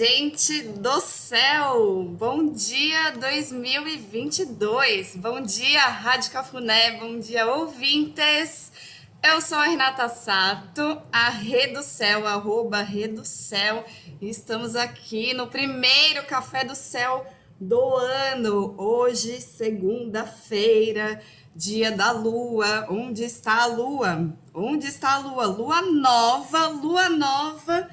gente do céu! Bom dia 2022! Bom dia, Rádio Cafuné! Bom dia, ouvintes! Eu sou a Renata Sato, a Rede do Céu, arroba Rede do Céu. Estamos aqui no primeiro Café do Céu do ano. Hoje, segunda-feira, dia da lua. Onde está a lua? Onde está a lua? Lua nova, lua nova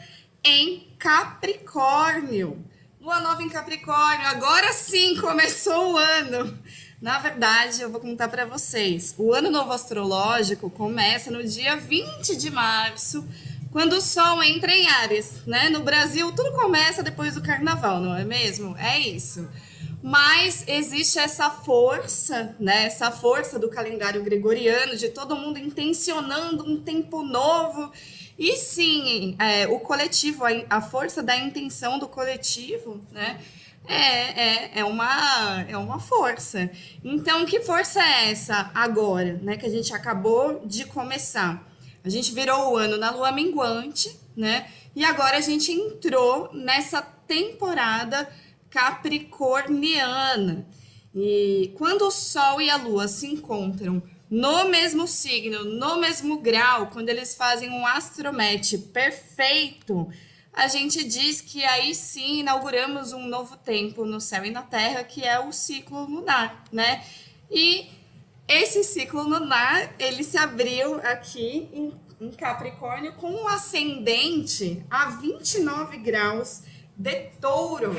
em Capricórnio. Lua nova em Capricórnio, agora sim começou o ano. Na verdade, eu vou contar para vocês. O ano novo astrológico começa no dia 20 de março, quando o sol entra em Ares, né? No Brasil, tudo começa depois do carnaval, não é mesmo? É isso. Mas existe essa força, né? Essa força do calendário gregoriano de todo mundo intencionando um tempo novo e sim, é, o coletivo, a, força da intenção do coletivo, né? É, é, é, uma, é uma força. Então, que força é essa agora, né? Que a gente acabou de começar. A gente virou o ano na lua minguante, né? E agora a gente entrou nessa temporada capricorniana. E quando o Sol e a Lua se encontram no mesmo signo, no mesmo grau, quando eles fazem um astromatch perfeito, a gente diz que aí sim inauguramos um novo tempo no céu e na terra, que é o ciclo lunar, né? E esse ciclo lunar, ele se abriu aqui em, em Capricórnio com um ascendente a 29 graus de touro.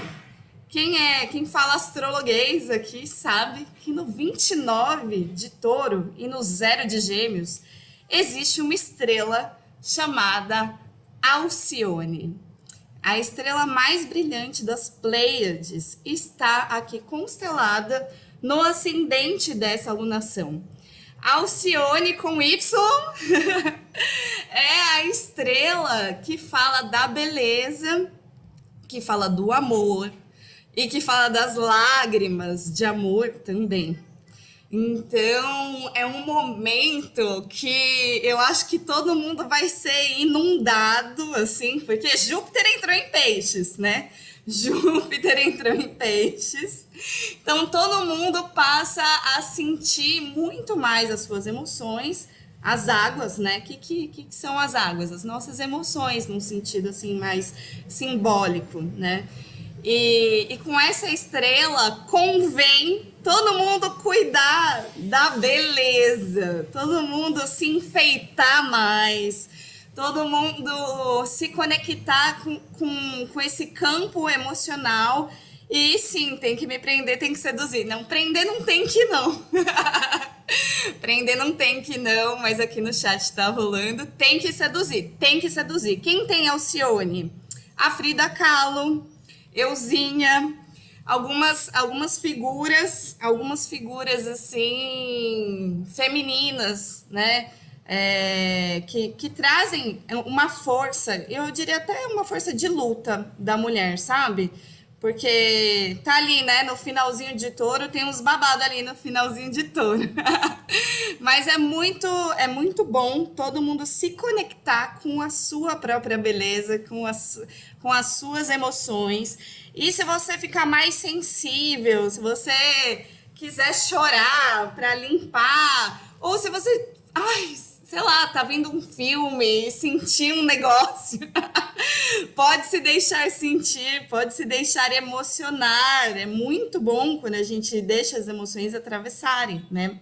Quem é, quem fala astrologuês aqui sabe que no 29 de Touro e no zero de Gêmeos existe uma estrela chamada Alcione. A estrela mais brilhante das Pleiades está aqui constelada no ascendente dessa alunação. Alcione com Y é a estrela que fala da beleza, que fala do amor, e que fala das lágrimas de amor também. Então, é um momento que eu acho que todo mundo vai ser inundado, assim, porque Júpiter entrou em peixes, né? Júpiter entrou em peixes. Então, todo mundo passa a sentir muito mais as suas emoções, as águas, né? O que, que, que são as águas? As nossas emoções, num sentido, assim, mais simbólico, né? E, e com essa estrela convém todo mundo cuidar da beleza, todo mundo se enfeitar mais, todo mundo se conectar com, com, com esse campo emocional. E sim, tem que me prender, tem que seduzir. Não, prender não tem que não. prender não tem que não, mas aqui no chat tá rolando. Tem que seduzir, tem que seduzir. Quem tem Alcione? A Frida Kahlo, euzinha, algumas, algumas figuras, algumas figuras assim femininas, né? É, que, que trazem uma força, eu diria até uma força de luta da mulher, sabe? Porque tá ali, né, no finalzinho de touro, tem uns babados ali no finalzinho de touro. Mas é muito, é muito bom todo mundo se conectar com a sua própria beleza, com as, com as suas emoções. E se você ficar mais sensível, se você quiser chorar para limpar, ou se você, ai, sei lá, tá vendo um filme sentir um negócio, pode se deixar sentir, pode se deixar emocionar. É muito bom quando a gente deixa as emoções atravessarem, né?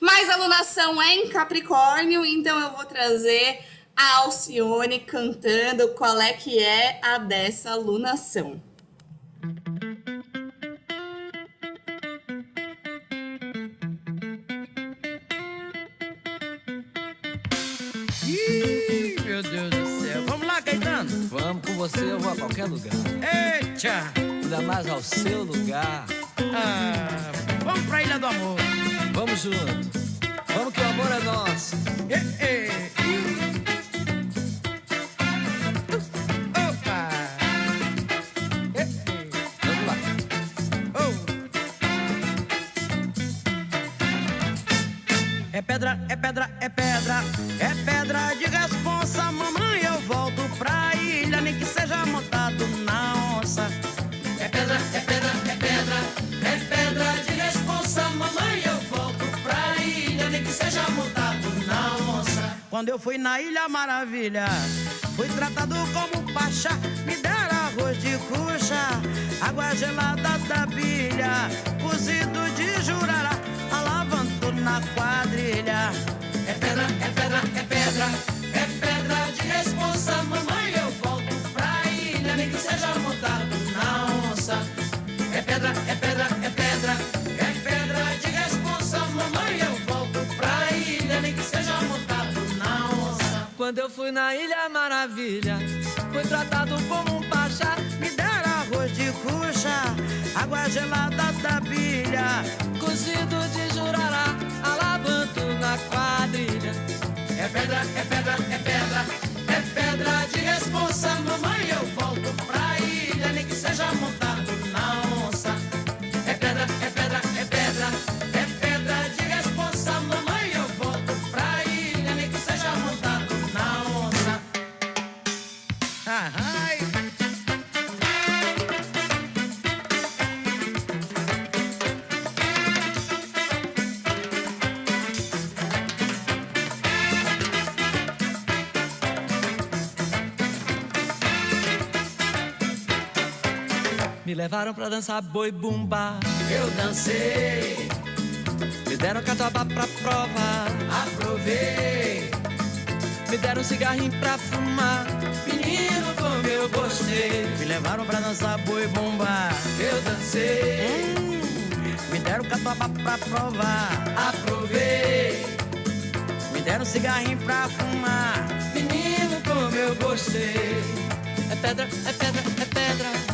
Mas a alunação é em Capricórnio, então eu vou trazer a Alcione cantando qual é que é a dessa alunação. Você, eu vou a qualquer lugar. Eita! Ainda mais ao seu lugar. Ah, vamos pra Ilha do Amor. Vamos junto. Vamos que o amor é nosso. Opa! Ei, ei. Vamos lá. Oh. É pedra, é pedra, é pedra, Quando eu fui na Ilha Maravilha, fui tratado como pacha. Me deram arroz de cucha, água gelada da bilha, cozido de jurará, alavanto na quadrilha. É pedra, é pedra, é pedra, é pedra Quando eu fui na Ilha Maravilha, fui tratado como um pachá. Me deram arroz de cucha, água gelada da bilha. Cozido de jurará, alavanto na quadrilha. É pedra, é pedra, é pedra, é pedra de responsa. Mamãe, eu levaram pra dançar boi bumba. Eu dancei, Me deram catuaba pra prova. aprovei, Me deram um cigarrinho pra fumar. menino como eu gostei. me levaram pra dançar boi bomba. Eu dancei, Hum, me deram catuaba pra provar. aprovei, Me deram cigarrinho pra fumar. menino como eu gostei. É pedra, é pedra. É pedra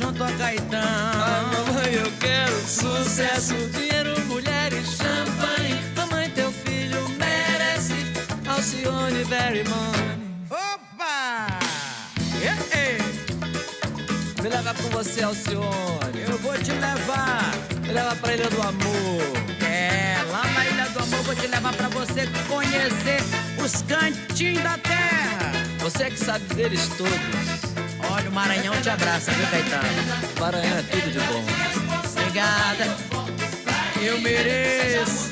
junto a Ai, Caetano. mamãe, eu quero sucesso, dinheiro, mulher e champanhe. Mamãe, teu filho merece. Alcione, very money. Opa! Ei, ei, Me leva com você, Alcione. eu vou te levar. Me leva pra Ilha do Amor. É, lá na Ilha do Amor vou te levar pra você conhecer os cantinhos da terra. Você que sabe deles todos. O Maranhão te abraça, viu, Caetano? Maranhão é tudo de bom. Obrigada. Eu mereço.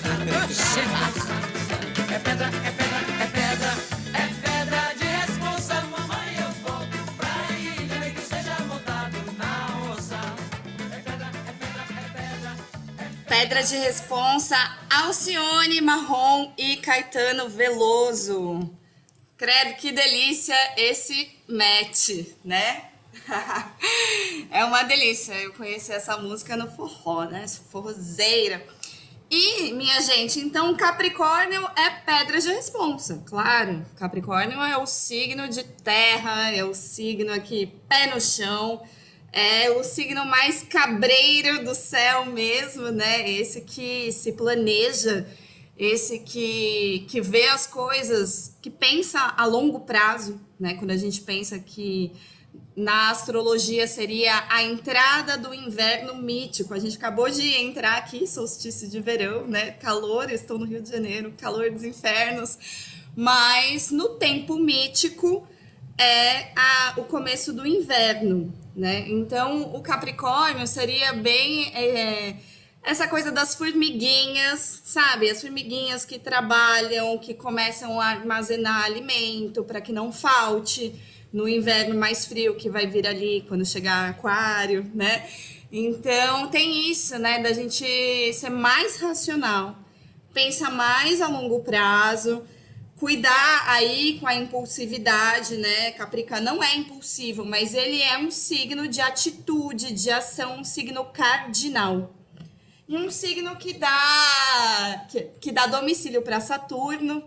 É pedra, é pedra, é pedra, é pedra de responsa. Mamãe, eu volto pra ilha, nem que seja montado na onça. É pedra, é pedra, é pedra. Pedra de responsa, Alcione Marrom e Caetano Veloso. Credo, que delícia esse match, né? é uma delícia. Eu conheci essa música no forró, né? Forrozeira. E, minha gente, então Capricórnio é pedra de responsa, claro. Capricórnio é o signo de terra, é o signo aqui pé no chão, é o signo mais cabreiro do céu mesmo, né? Esse que se planeja, esse que, que vê as coisas, que pensa a longo prazo, né? Quando a gente pensa que na astrologia seria a entrada do inverno mítico. A gente acabou de entrar aqui, solstício de verão, né? Calor, estou no Rio de Janeiro, calor dos infernos. Mas no tempo mítico é a, o começo do inverno, né? Então o Capricórnio seria bem é, essa coisa das formiguinhas, sabe? As formiguinhas que trabalham, que começam a armazenar alimento para que não falte no inverno mais frio que vai vir ali quando chegar aquário, né? Então tem isso, né, da gente ser mais racional, pensa mais a longo prazo, cuidar aí com a impulsividade, né? Capricorn não é impulsivo, mas ele é um signo de atitude, de ação, um signo cardinal. Um signo que dá que, que dá domicílio para Saturno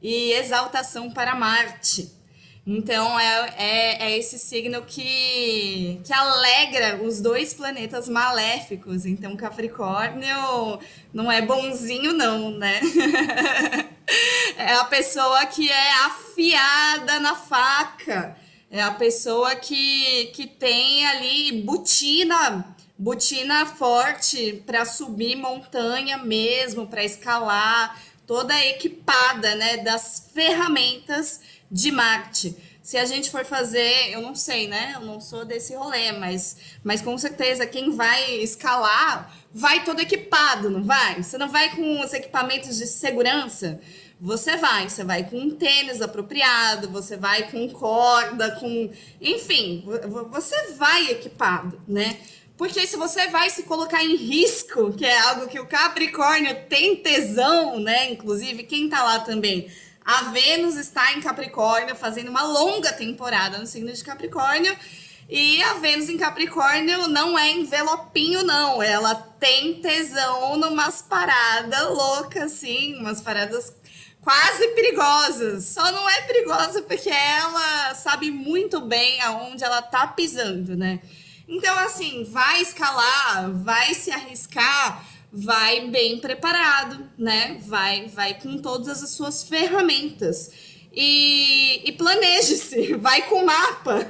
e exaltação para Marte. Então é, é, é, esse signo que, que alegra os dois planetas maléficos. Então Capricórnio não é bonzinho, não, né? é a pessoa que é afiada na faca. É a pessoa que, que tem ali botina, botina forte para subir montanha mesmo, para escalar, toda equipada, né, das ferramentas de Marte. Se a gente for fazer, eu não sei, né? Eu não sou desse rolê, mas, mas com certeza quem vai escalar vai todo equipado, não vai? Você não vai com os equipamentos de segurança? Você vai, você vai com um tênis apropriado, você vai com corda, com. Enfim, você vai equipado, né? Porque se você vai se colocar em risco, que é algo que o Capricórnio tem tesão, né? Inclusive, quem tá lá também a Vênus está em Capricórnio, fazendo uma longa temporada no signo de Capricórnio. E a Vênus em Capricórnio não é envelopinho, não. Ela tem tesão numas paradas loucas, assim, umas paradas quase perigosas. Só não é perigosa porque ela sabe muito bem aonde ela tá pisando, né? Então, assim, vai escalar, vai se arriscar vai bem preparado, né? Vai, vai com todas as suas ferramentas. E, e planeje-se, vai com mapa,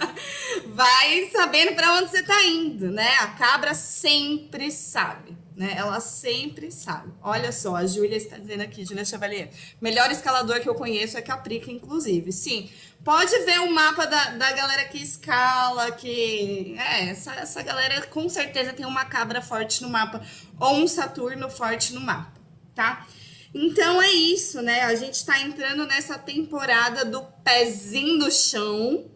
vai sabendo para onde você está indo, né? A cabra sempre sabe né? Ela sempre sabe. Olha só, a Júlia está dizendo aqui, Júlia Chevalier. Melhor escalador que eu conheço é Caprica, inclusive. Sim, pode ver o mapa da, da galera que escala, que. É, essa, essa galera com certeza tem uma cabra forte no mapa, ou um Saturno forte no mapa, tá? Então é isso, né? A gente está entrando nessa temporada do pezinho no chão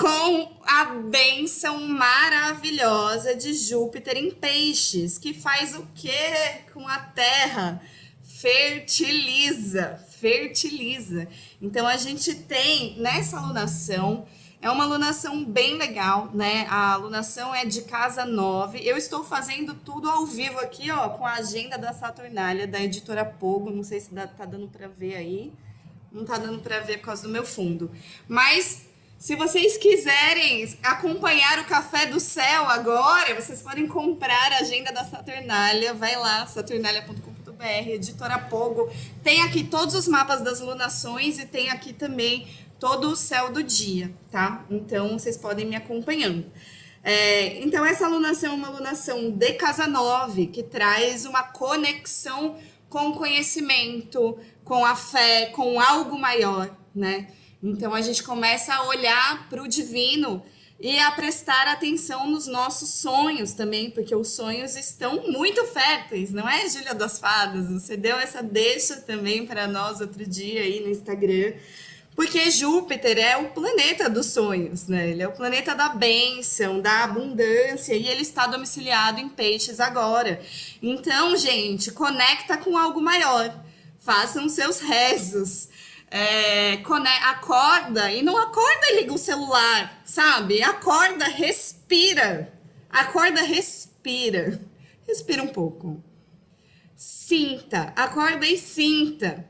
com a benção maravilhosa de Júpiter em peixes, que faz o quê com a terra? Fertiliza, fertiliza. Então a gente tem nessa alunação, é uma alunação bem legal, né? A alunação é de casa 9. Eu estou fazendo tudo ao vivo aqui, ó, com a agenda da Saturnália, da editora Pogo. Não sei se dá, tá dando para ver aí. Não tá dando para ver por causa do meu fundo. Mas se vocês quiserem acompanhar o Café do Céu agora, vocês podem comprar a agenda da Saturnália. Vai lá, saturnalia.com.br, editora Pogo. Tem aqui todos os mapas das lunações e tem aqui também todo o céu do dia, tá? Então vocês podem me acompanhando. É, então, essa alunação é uma alunação de casa 9, que traz uma conexão com conhecimento, com a fé, com algo maior, né? Então a gente começa a olhar para o divino e a prestar atenção nos nossos sonhos também, porque os sonhos estão muito férteis, não é, Júlia das Fadas? Você deu essa deixa também para nós outro dia aí no Instagram. Porque Júpiter é o planeta dos sonhos, né? Ele é o planeta da bênção, da abundância, e ele está domiciliado em peixes agora. Então, gente, conecta com algo maior. Façam seus rezos é, acorda e não acorda e liga o celular, sabe? Acorda, respira. Acorda, respira. Respira um pouco. Sinta, acorda e sinta.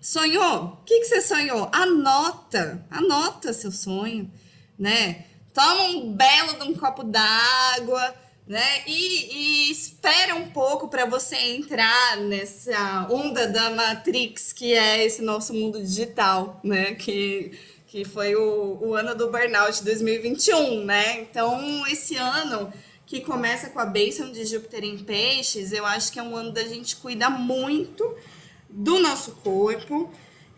Sonhou? O que, que você sonhou? Anota, anota seu sonho, né? Toma um belo de um copo d'água né? E, e espera um pouco para você entrar nessa onda da Matrix, que é esse nosso mundo digital, né? Que, que foi o, o ano do burnout 2021, né? Então, esse ano que começa com a bênção de Júpiter em peixes, eu acho que é um ano da gente cuidar muito do nosso corpo,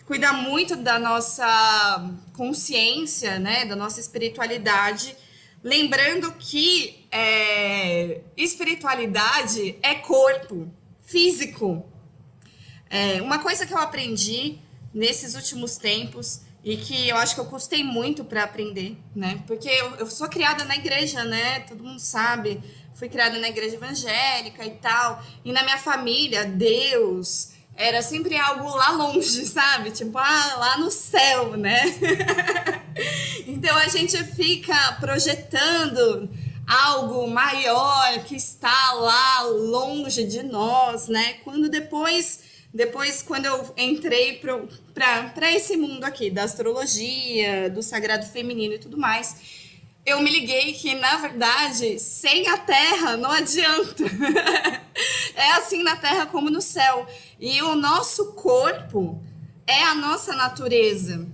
cuidar muito da nossa consciência, né? Da nossa espiritualidade Lembrando que é, espiritualidade é corpo, físico. É, uma coisa que eu aprendi nesses últimos tempos e que eu acho que eu custei muito para aprender, né? Porque eu, eu sou criada na igreja, né? Todo mundo sabe. Fui criada na igreja evangélica e tal. E na minha família, Deus era sempre algo lá longe, sabe? Tipo, ah, lá no céu, né? então a gente fica projetando algo maior que está lá longe de nós, né? Quando depois depois, quando eu entrei para esse mundo aqui da astrologia, do sagrado feminino e tudo mais, eu me liguei que, na verdade, sem a Terra não adianta. é assim na Terra como no céu. E o nosso corpo é a nossa natureza.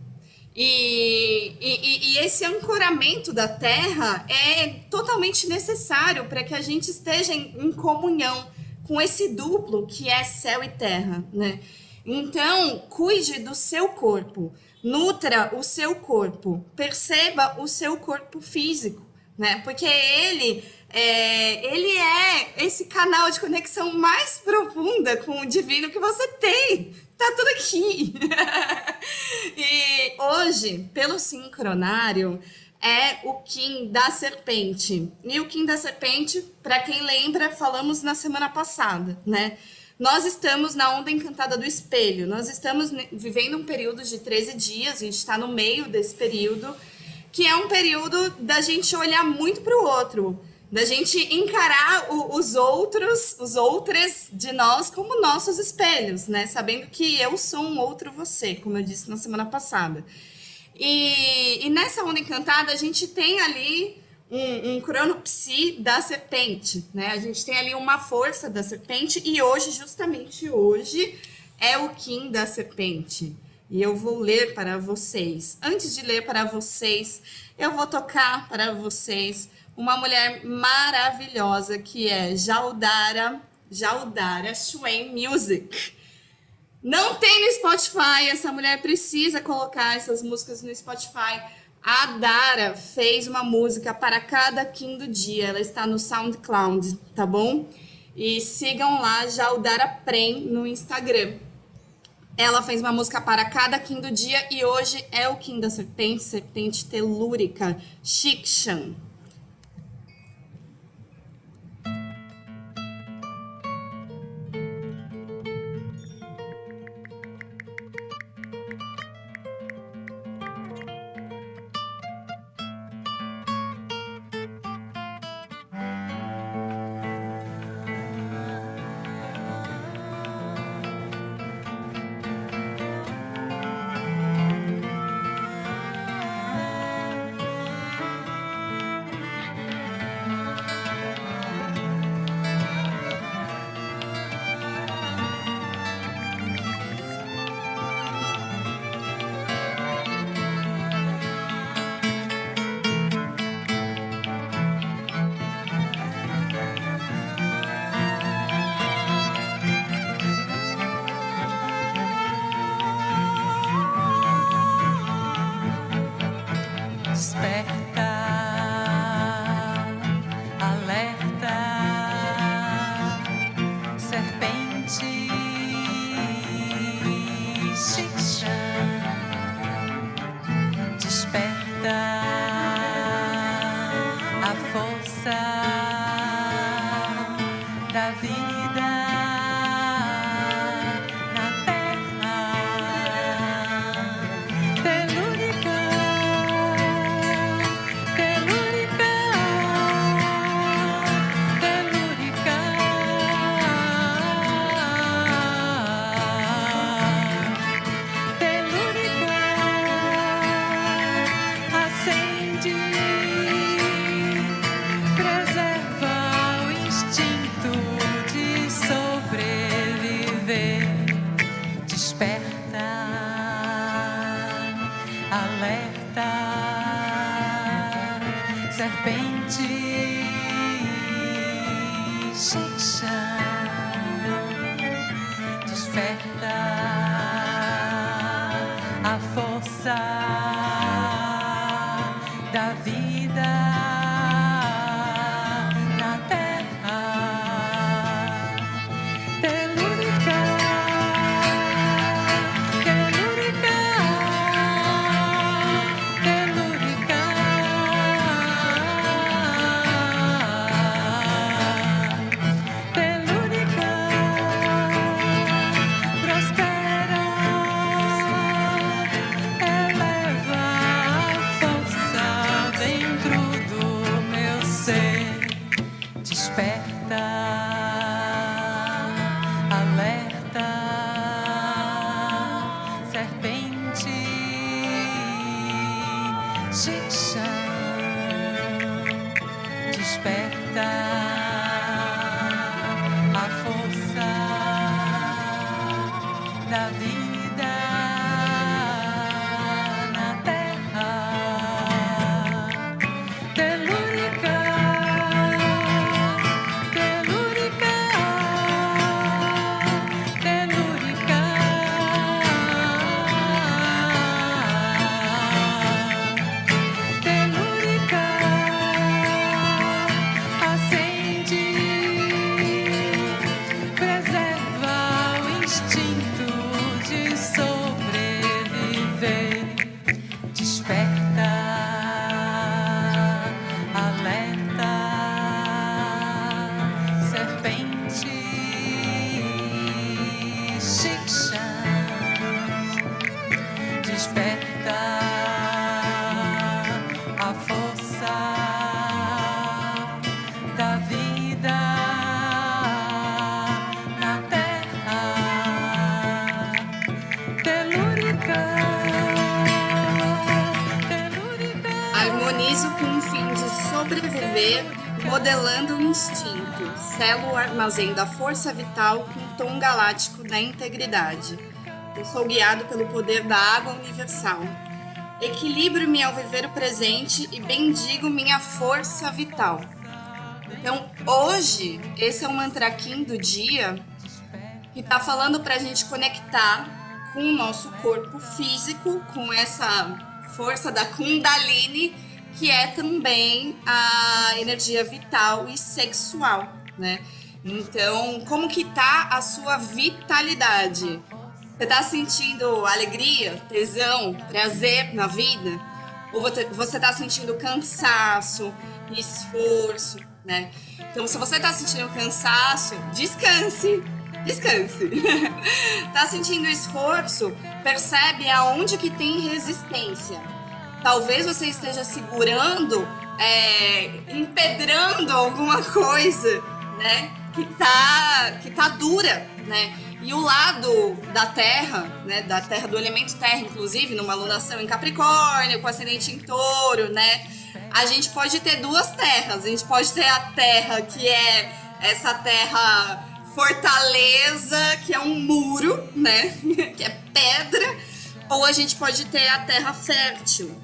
E, e, e, esse ancoramento da terra é totalmente necessário para que a gente esteja em, em comunhão com esse duplo que é céu e terra, né? Então, cuide do seu corpo, nutra o seu corpo, perceba o seu corpo físico, né? Porque ele é, ele é esse canal de conexão mais profunda com o divino que você tem. Tá tudo aqui. e hoje, pelo sincronário, é o Kim da Serpente. E o Kim da Serpente, para quem lembra, falamos na semana passada, né? Nós estamos na onda encantada do espelho. Nós estamos vivendo um período de 13 dias, a gente está no meio desse período, que é um período da gente olhar muito para o outro, da gente encarar o, os outros, os outros de nós como nossos espelhos, né? Sabendo que eu sou um outro você, como eu disse na semana passada. E, e nessa onda encantada, a gente tem ali um, um cronopsi da serpente, né? A gente tem ali uma força da serpente e hoje, justamente hoje, é o Kim da serpente. E eu vou ler para vocês. Antes de ler para vocês, eu vou tocar para vocês uma mulher maravilhosa que é Jaldara, Jaldara Schwen Music. Não tem no Spotify, essa mulher precisa colocar essas músicas no Spotify. A Dara fez uma música para cada Kim do dia. Ela está no SoundCloud, tá bom? E sigam lá já o Dara Prem no Instagram. Ela fez uma música para cada Kim do dia e hoje é o Kim da Serpente, Serpente Telúrica, Shikshan. Armazém da força vital com tom galáctico da integridade. Eu sou guiado pelo poder da água universal. Equilibro-me ao viver o presente e bendigo minha força vital. Então, hoje, esse é o mantraquim do dia que está falando para a gente conectar com o nosso corpo físico, com essa força da Kundalini que é também a energia vital e sexual, né? Então, como que tá a sua vitalidade? Você tá sentindo alegria, tesão, prazer na vida? Ou você tá sentindo cansaço, esforço, né? Então, se você tá sentindo cansaço, descanse. Descanse. tá sentindo esforço? Percebe aonde que tem resistência talvez você esteja segurando, é, empedrando alguma coisa, né? Que tá, que tá dura, né? E o lado da Terra, né? Da Terra, do elemento Terra, inclusive, numa alunação em Capricórnio, com ascendente em Touro, né? A gente pode ter duas terras. A gente pode ter a Terra que é essa Terra fortaleza, que é um muro, né? que é pedra. Ou a gente pode ter a Terra fértil,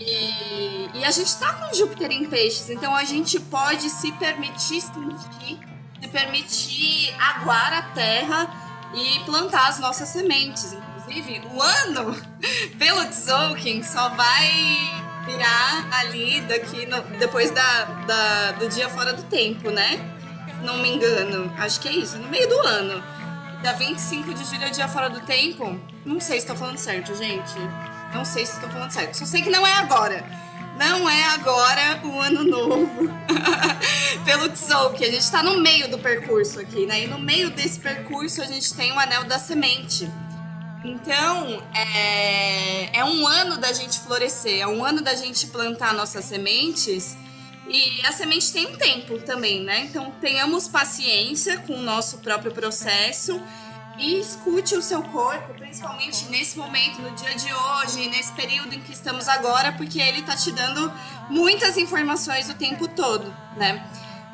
e, e, a gente está com Júpiter em peixes, então a gente pode se permitir sentir, se permitir aguar a terra e plantar as nossas sementes. Inclusive, o ano, pelo Tzolk'in, só vai virar ali daqui no, depois da, da, do dia fora do tempo, né? Não me engano. Acho que é isso, no meio do ano. Da 25 de julho é dia fora do tempo. Não sei se estou falando certo, gente. Não sei se estou falando certo. Só sei que não é agora. Não é agora o ano novo. Pelo Tzolk'in. A gente está no meio do percurso aqui, né? E no meio desse percurso a gente tem o Anel da Semente. Então, é, é um ano da gente florescer, é um ano da gente plantar nossas sementes. E a semente tem um tempo também, né? Então, tenhamos paciência com o nosso próprio processo e escute o seu corpo, principalmente nesse momento, no dia de hoje, nesse período em que estamos agora, porque ele tá te dando muitas informações o tempo todo, né?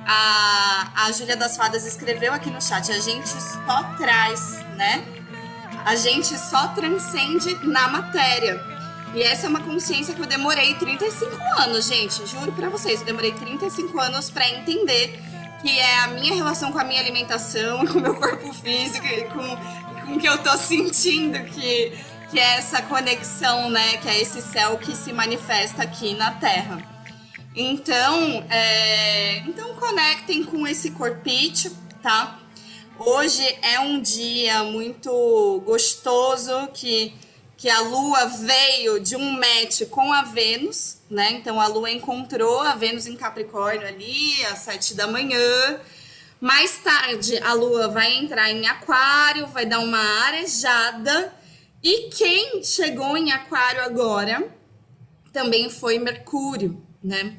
A, a Júlia das Fadas escreveu aqui no chat: a gente só traz, né? A gente só transcende na matéria. E essa é uma consciência que eu demorei 35 anos, gente. Juro pra vocês, eu demorei 35 anos para entender que é a minha relação com a minha alimentação, com o meu corpo físico e com, com o que eu tô sentindo que, que é essa conexão, né? Que é esse céu que se manifesta aqui na Terra. Então, é, então conectem com esse corpite, tá? Hoje é um dia muito gostoso que que a Lua veio de um match com a Vênus, né? Então a Lua encontrou a Vênus em Capricórnio ali às sete da manhã. Mais tarde a Lua vai entrar em Aquário, vai dar uma arejada. E quem chegou em Aquário agora também foi Mercúrio, né?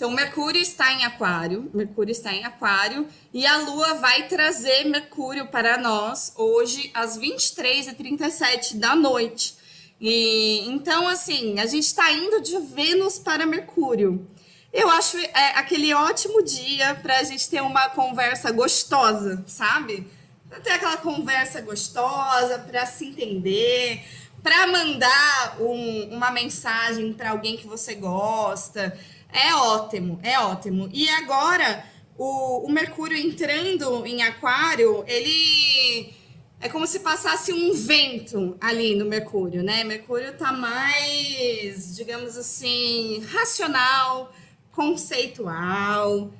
Então, Mercúrio está em Aquário, Mercúrio está em Aquário, e a Lua vai trazer Mercúrio para nós hoje às 23h37 da noite. E então, assim, a gente está indo de Vênus para Mercúrio. Eu acho é, aquele ótimo dia para a gente ter uma conversa gostosa, sabe? Pra ter aquela conversa gostosa, para se entender, para mandar um, uma mensagem para alguém que você gosta. É ótimo, é ótimo. E agora, o, o Mercúrio entrando em Aquário, ele é como se passasse um vento ali no Mercúrio, né? Mercúrio tá mais, digamos assim, racional, conceitual,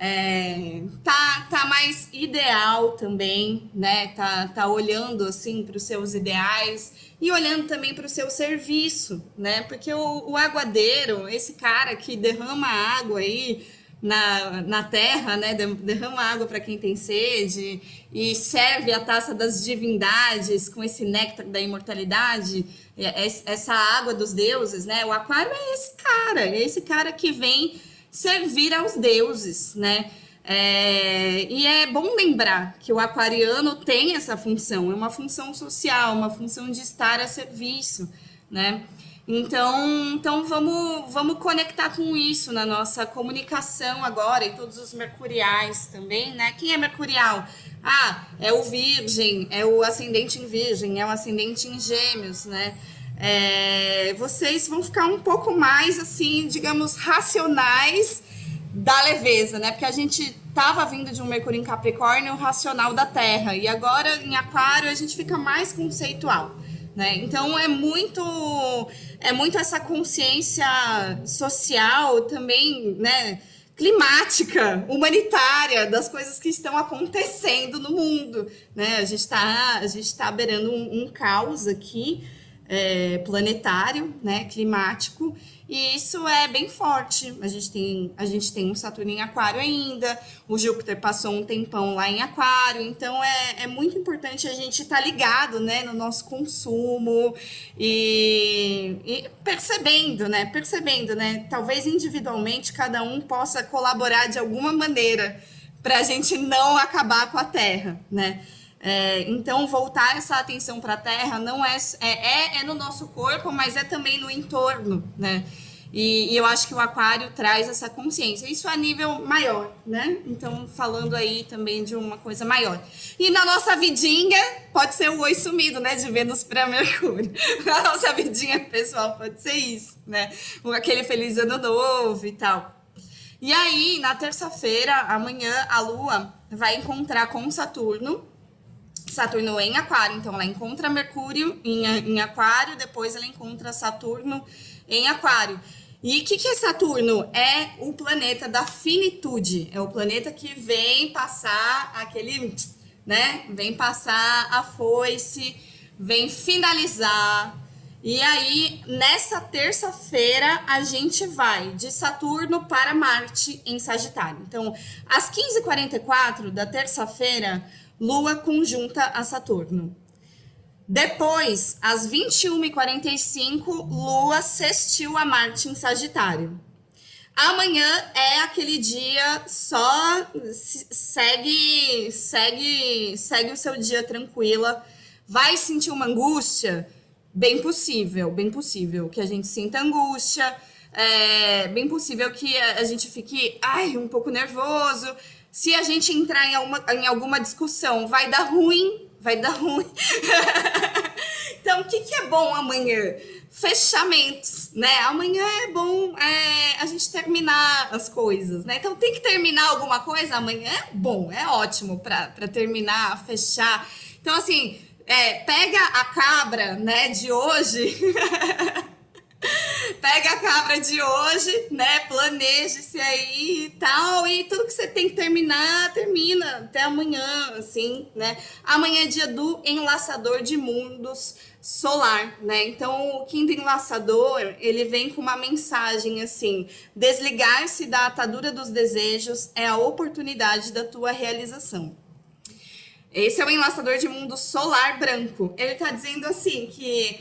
é, tá, tá mais ideal também, né? Tá, tá olhando assim para os seus ideais e olhando também para o seu serviço, né? Porque o, o aguadeiro, esse cara que derrama água aí na, na terra, né? Derrama água para quem tem sede e serve a taça das divindades com esse néctar da imortalidade, essa água dos deuses, né? O aquário é esse cara, é esse cara que vem servir aos deuses, né? É, e é bom lembrar que o aquariano tem essa função, é uma função social, uma função de estar a serviço, né? Então, então vamos, vamos conectar com isso na nossa comunicação agora e todos os mercuriais também, né? Quem é mercurial? Ah, é o virgem, é o ascendente em virgem, é o ascendente em gêmeos, né? É, vocês vão ficar um pouco mais, assim, digamos, racionais da leveza, né? Porque a gente tava vindo de um Mercúrio em Capricórnio racional da Terra, e agora em Aquário a gente fica mais conceitual. Né? Então é muito é muito essa consciência social também, né? climática, humanitária, das coisas que estão acontecendo no mundo. Né? A gente está tá beirando um, um caos aqui, é, planetário, né? climático, e isso é bem forte. A gente tem, a gente tem um Saturno em Aquário ainda, o Júpiter passou um tempão lá em Aquário, então é, é muito importante a gente estar tá ligado né, no nosso consumo e, e, percebendo, né? Percebendo, né? Talvez individualmente cada um possa colaborar de alguma maneira para a gente não acabar com a Terra, né? É, então, voltar essa atenção para a Terra não é, é, é, é, no nosso corpo, mas é também no entorno, né? E, e, eu acho que o aquário traz essa consciência. Isso a nível maior, né? Então, falando aí também de uma coisa maior. E na nossa vidinha, pode ser o oi sumido, né? De Vênus para Mercúrio. Na nossa vidinha pessoal, pode ser isso, né? Aquele feliz ano novo e tal. E aí, na terça-feira, amanhã, a Lua vai encontrar com Saturno Saturno em Aquário, então ela encontra Mercúrio em, em Aquário, depois ela encontra Saturno em Aquário. E o que, que é Saturno? É o planeta da finitude, é o planeta que vem passar aquele, né? Vem passar a foice, vem finalizar. E aí, nessa terça-feira, a gente vai de Saturno para Marte em Sagitário. Então, às 15h44 da terça-feira, Lua conjunta a Saturno. Depois, às 21h45, Lua sextil a Marte em Sagitário. Amanhã é aquele dia só segue, segue, segue o seu dia tranquila. Vai sentir uma angústia? Bem possível, bem possível que a gente sinta angústia. É bem possível que a gente fique ai, um pouco nervoso, se a gente entrar em alguma, em alguma discussão, vai dar ruim, vai dar ruim. então, o que, que é bom amanhã? Fechamentos, né? Amanhã é bom é, a gente terminar as coisas, né? Então, tem que terminar alguma coisa amanhã? É bom, é ótimo para terminar, fechar. Então, assim, é, pega a cabra, né, de hoje. Pega a cabra de hoje, né? Planeje-se aí e tal. E tudo que você tem que terminar, termina até amanhã, assim, né? Amanhã é dia do enlaçador de mundos solar, né? Então, o quinto enlaçador, ele vem com uma mensagem assim: desligar-se da atadura dos desejos é a oportunidade da tua realização. Esse é o enlaçador de mundo solar branco. Ele tá dizendo assim que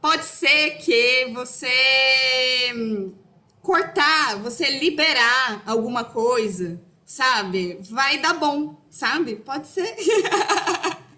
Pode ser que você hum, cortar, você liberar alguma coisa, sabe? Vai dar bom, sabe? Pode ser.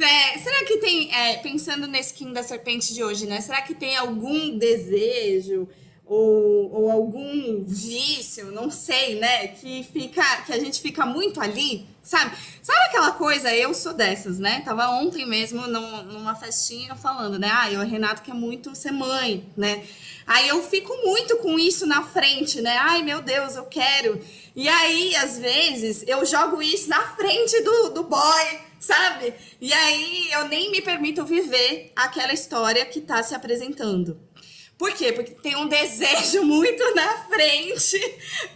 É, será que tem, é, pensando nesse Kim da Serpente de hoje, né? Será que tem algum desejo ou, ou algum vício, não sei, né? Que fica, que a gente fica muito ali, sabe? Sabe aquela coisa? Eu sou dessas, né? Tava ontem mesmo num, numa festinha falando, né? Ah, o Renato quer muito ser mãe, né? Aí eu fico muito com isso na frente, né? Ai, meu Deus, eu quero. E aí, às vezes, eu jogo isso na frente do, do boy, sabe? E aí eu nem me permito viver aquela história que tá se apresentando. Por quê? Porque tem um desejo muito na frente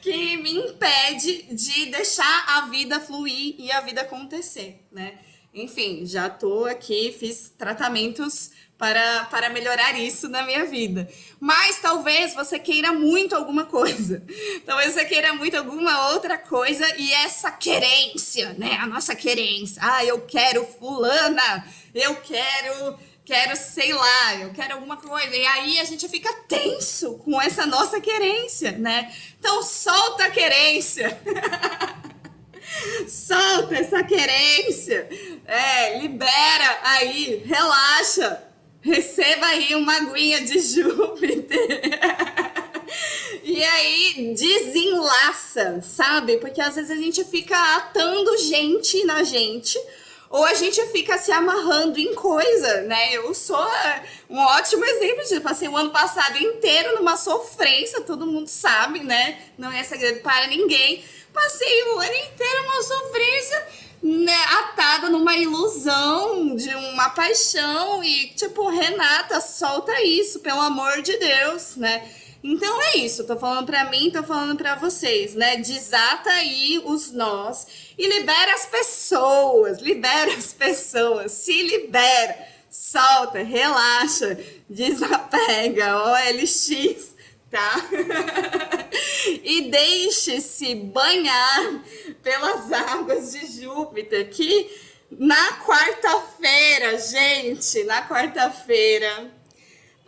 que me impede de deixar a vida fluir e a vida acontecer, né? Enfim, já tô aqui, fiz tratamentos para, para melhorar isso na minha vida. Mas talvez você queira muito alguma coisa. Talvez você queira muito alguma outra coisa e essa querência, né? A nossa querência. Ah, eu quero fulana, eu quero quero, sei lá, eu quero alguma coisa. E aí a gente fica tenso com essa nossa querência, né? Então solta a querência. solta essa querência. É, libera aí, relaxa. Receba aí uma aguinha de Júpiter. E aí desenlaça, sabe? Porque às vezes a gente fica atando gente na gente ou a gente fica se amarrando em coisa, né? Eu sou um ótimo exemplo disso. Passei o ano passado inteiro numa sofrência, todo mundo sabe, né? Não é segredo para ninguém. Passei o ano inteiro numa sofrência, né? Atada numa ilusão de uma paixão e, tipo, Renata, solta isso, pelo amor de Deus, né? Então é isso, tô falando para mim, tô falando para vocês, né? Desata aí os nós e libera as pessoas, libera as pessoas, se libera, solta, relaxa, desapega, OLX, tá? e deixe-se banhar pelas águas de Júpiter, que na quarta-feira, gente, na quarta-feira,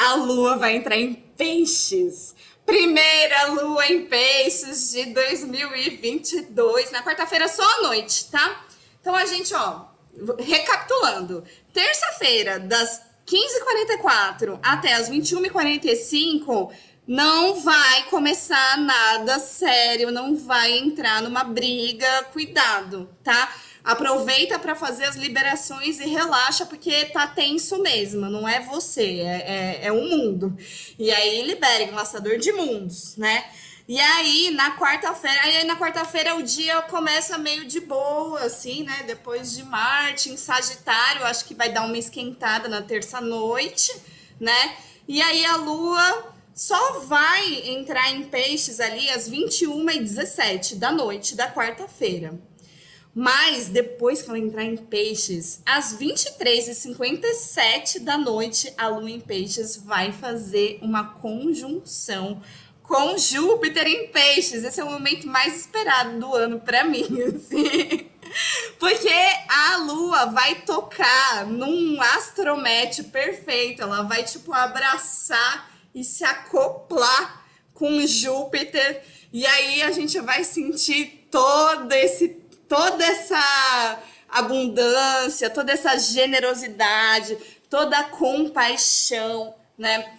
a lua vai entrar em peixes. Primeira lua em peixes de 2022, na quarta-feira só à noite, tá? Então a gente, ó, recapitulando. Terça-feira, das 15h44 até as 21h45, não vai começar nada sério, não vai entrar numa briga, cuidado, tá? Aproveita para fazer as liberações e relaxa, porque tá tenso mesmo, não é você, é, é, é o mundo. E aí liberem, laçador de mundos, né? E aí, na quarta-feira, aí na quarta-feira o dia começa meio de boa, assim, né? Depois de Marte em Sagitário, acho que vai dar uma esquentada na terça-noite, né? E aí a Lua só vai entrar em peixes ali às 21h17 da noite da quarta-feira. Mas depois que ela entrar em peixes, às 23h57 da noite, a lua em peixes vai fazer uma conjunção com Júpiter em peixes. Esse é o momento mais esperado do ano para mim, assim. Porque a lua vai tocar num astromete perfeito. Ela vai, tipo, abraçar e se acoplar com Júpiter. E aí a gente vai sentir todo esse toda essa abundância, toda essa generosidade, toda a compaixão, né?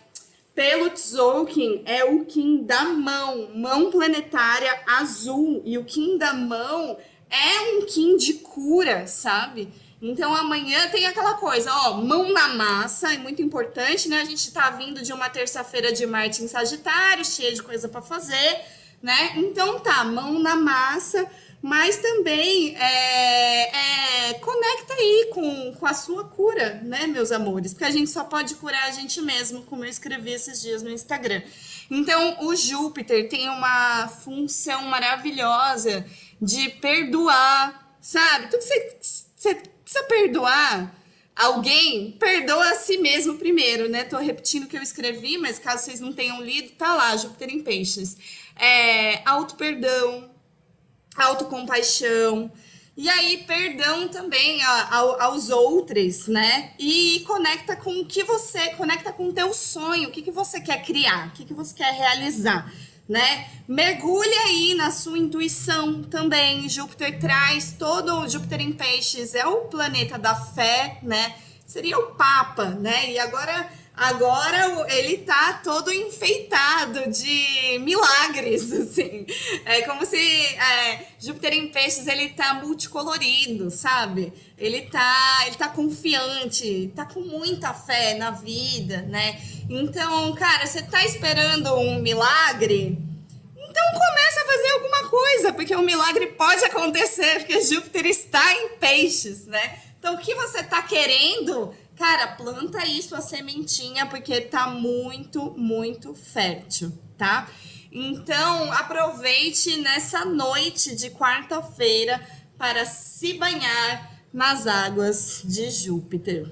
Pelo Tzolk'in é o Kim da mão, mão planetária azul, e o Kim da mão é um Kim de cura, sabe? Então amanhã tem aquela coisa, ó, mão na massa, é muito importante, né? A gente tá vindo de uma terça-feira de Marte em Sagitário, cheia de coisa para fazer, né? Então tá, mão na massa, mas também é, é, conecta aí com, com a sua cura, né, meus amores? Porque a gente só pode curar a gente mesmo, como eu escrevi esses dias no Instagram. Então, o Júpiter tem uma função maravilhosa de perdoar, sabe? Tudo que você, você precisa perdoar alguém, perdoa a si mesmo primeiro, né? Tô repetindo o que eu escrevi, mas caso vocês não tenham lido, tá lá, Júpiter em Peixes. É, auto-perdão, autocompaixão. E aí, perdão também aos outros, né? E conecta com o que você, conecta com o teu sonho, o que, que você quer criar, o que, que você quer realizar, né? Mergulhe aí na sua intuição também. Júpiter traz todo. Júpiter em Peixes é o planeta da fé, né? Seria o Papa, né? E agora Agora ele tá todo enfeitado de milagres, assim. É como se é, Júpiter em Peixes ele tá multicolorido, sabe? Ele tá, ele tá confiante, tá com muita fé na vida, né? Então, cara, você tá esperando um milagre? Então começa a fazer alguma coisa, porque o milagre pode acontecer, porque Júpiter está em Peixes, né? Então, o que você tá querendo Cara, planta aí sua sementinha porque tá muito, muito fértil, tá? Então, aproveite nessa noite de quarta-feira para se banhar nas águas de Júpiter.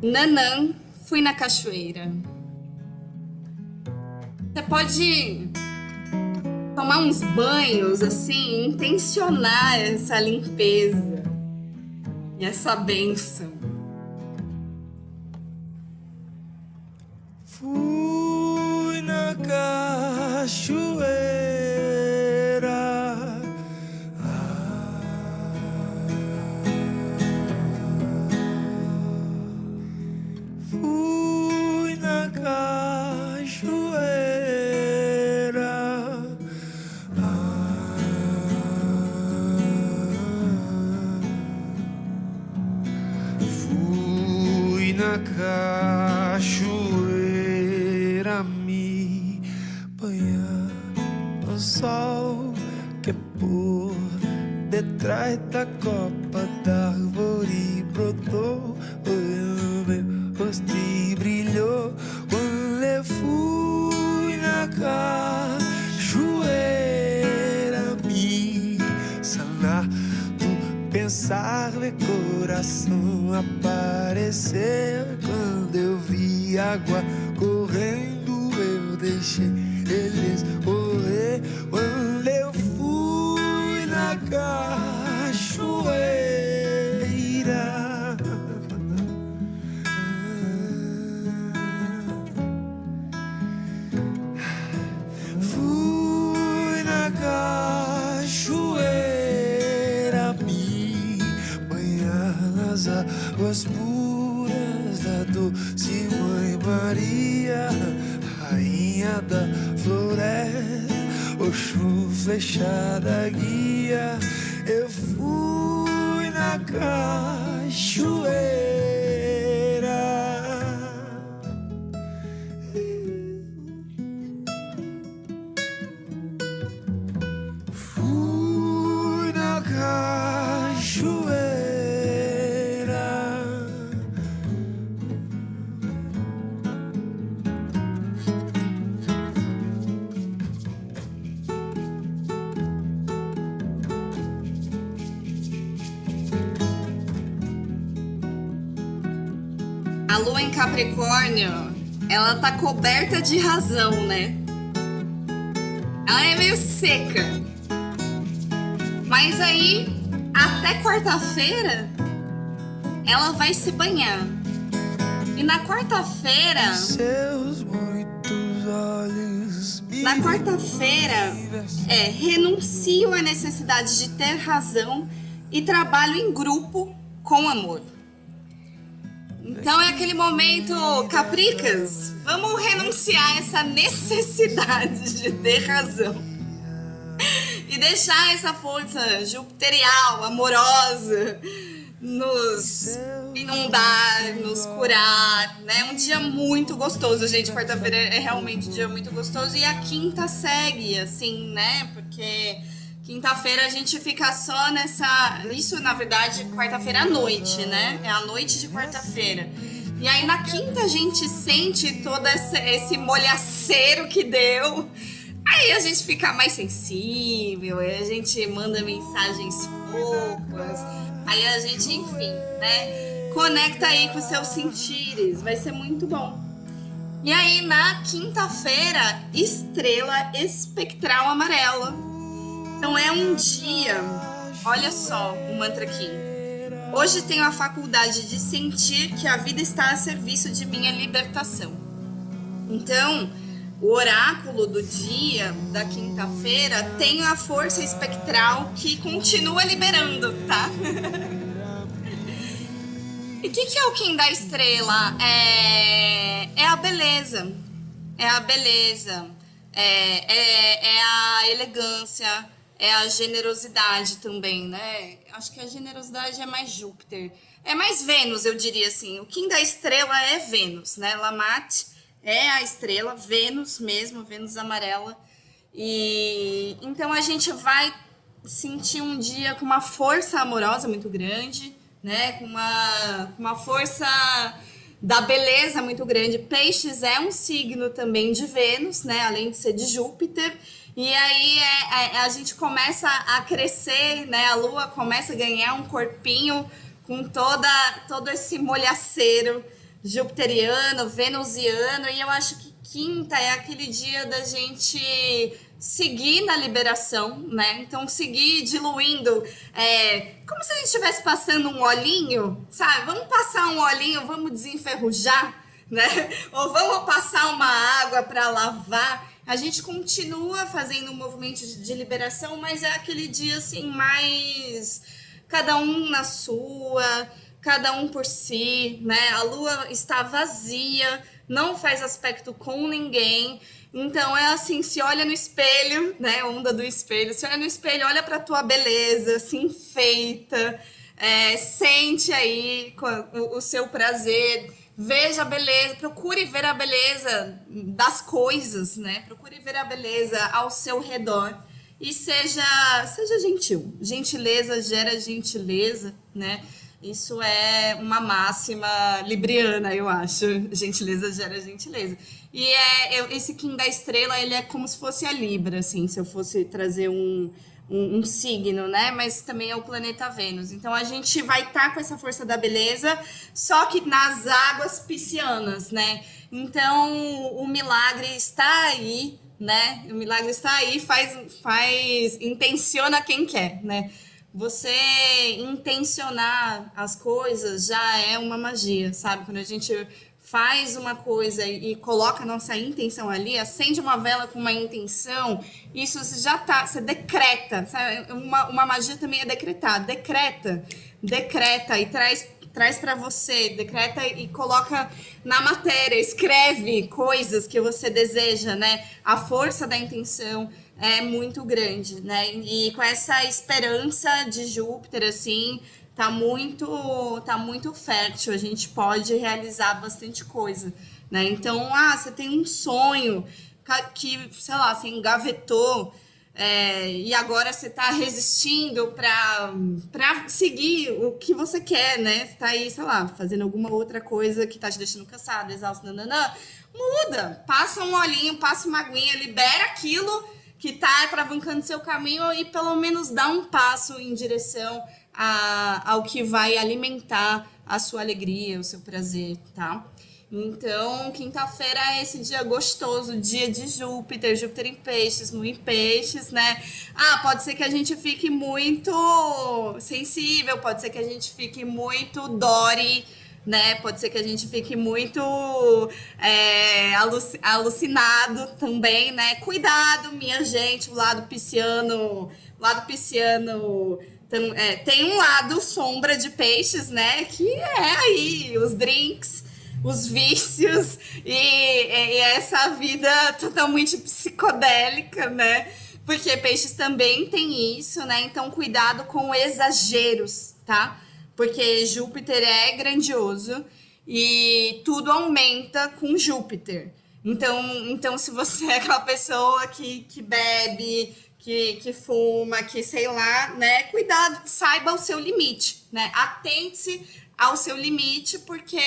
Nanã, fui na cachoeira. Você pode tomar uns banhos, assim, intencionar essa limpeza e essa benção. Capricórnio, ela tá coberta de razão, né? Ela é meio seca. Mas aí, até quarta-feira, ela vai se banhar. E na quarta-feira. Na quarta-feira, é, renuncio à necessidade de ter razão e trabalho em grupo com amor. Então é aquele momento, capricas, vamos renunciar a essa necessidade de ter razão. E deixar essa força jupiterial, amorosa, nos inundar, nos curar, né? Um dia muito gostoso, gente. Quarta-feira é realmente um dia muito gostoso. E a quinta segue, assim, né? Porque Quinta-feira a gente fica só nessa. Isso, na verdade, quarta-feira à noite, né? É a noite de quarta-feira. E aí na quinta a gente sente todo esse, esse molhaceiro que deu. Aí a gente fica mais sensível, aí a gente manda mensagens fofas. Aí a gente, enfim, né? Conecta aí com seus sentires. Vai ser muito bom. E aí na quinta-feira, estrela espectral amarela então é um dia, olha só o mantra aqui. Hoje tenho a faculdade de sentir que a vida está a serviço de minha libertação. Então, o oráculo do dia da quinta-feira tem a força espectral que continua liberando, tá? e o que, que é o Kim da estrela? É, é a beleza. É a beleza. É, é, é a elegância. É a generosidade também, né? Acho que a generosidade é mais Júpiter. É mais Vênus, eu diria assim. O Kim da estrela é Vênus, né? Lamate é a estrela, Vênus mesmo, Vênus amarela. E então a gente vai sentir um dia com uma força amorosa muito grande, né? Com uma, uma força da beleza muito grande. Peixes é um signo também de Vênus, né? Além de ser de Júpiter. E aí é, é, a gente começa a crescer, né? A Lua começa a ganhar um corpinho com toda todo esse molhaceiro jupiteriano, venusiano, e eu acho que quinta é aquele dia da gente seguir na liberação, né? Então, seguir diluindo, é, como se a gente estivesse passando um olhinho, sabe? Vamos passar um olhinho, vamos desenferrujar, né? Ou vamos passar uma água para lavar. A gente continua fazendo um movimento de liberação, mas é aquele dia assim mais cada um na sua cada um por si, né? A lua está vazia, não faz aspecto com ninguém. Então é assim, se olha no espelho, né? Onda do espelho, se olha no espelho, olha para tua beleza, se enfeita, é, sente aí o, o seu prazer, veja a beleza, procure ver a beleza das coisas, né? Procure ver a beleza ao seu redor e seja seja gentil. Gentileza gera gentileza, né? Isso é uma máxima libriana, eu acho. Gentileza gera gentileza. E é, eu, esse Kim da Estrela, ele é como se fosse a Libra, assim, se eu fosse trazer um, um, um signo, né? Mas também é o planeta Vênus. Então a gente vai estar tá com essa força da beleza, só que nas águas piscianas, né? Então o milagre está aí, né? O milagre está aí, faz, faz, intenciona quem quer, né? você intencionar as coisas já é uma magia, sabe? Quando a gente faz uma coisa e, coloca a nossa intenção ali, acende uma vela com uma intenção, isso já tá, você decreta, sabe? Uma, uma magia também é decretar, decreta, decreta e traz traz para você, decreta e coloca na matéria, escreve coisas que você deseja, né? A força da intenção é muito grande, né? E com essa esperança de Júpiter, assim, tá muito, tá muito fértil. A gente pode realizar bastante coisa, né? Então, ah, você tem um sonho que, sei lá, você engavetou é, e agora você está resistindo para seguir o que você quer, né? Você tá aí, sei lá, fazendo alguma outra coisa que tá te deixando cansado, exausto, nananã. Muda, passa um olhinho, passa uma aguinha, libera aquilo que está travancando seu caminho e pelo menos dá um passo em direção a, ao que vai alimentar a sua alegria, o seu prazer, tá? Então, quinta-feira é esse dia gostoso, dia de Júpiter, Júpiter em peixes, Lua em peixes, né? Ah, pode ser que a gente fique muito sensível, pode ser que a gente fique muito Dory, né? Pode ser que a gente fique muito é, alucinado também, né? Cuidado, minha gente, o lado pisciano, o lado pisciano tem, é, tem um lado sombra de peixes, né? Que é aí os drinks, os vícios e, e essa vida totalmente psicodélica, né? Porque peixes também tem isso, né? Então cuidado com exageros, tá? porque Júpiter é grandioso e tudo aumenta com Júpiter. Então, então se você é aquela pessoa que, que bebe, que, que fuma, que sei lá, né? Cuidado, saiba o seu limite, né? Atente-se ao seu limite, porque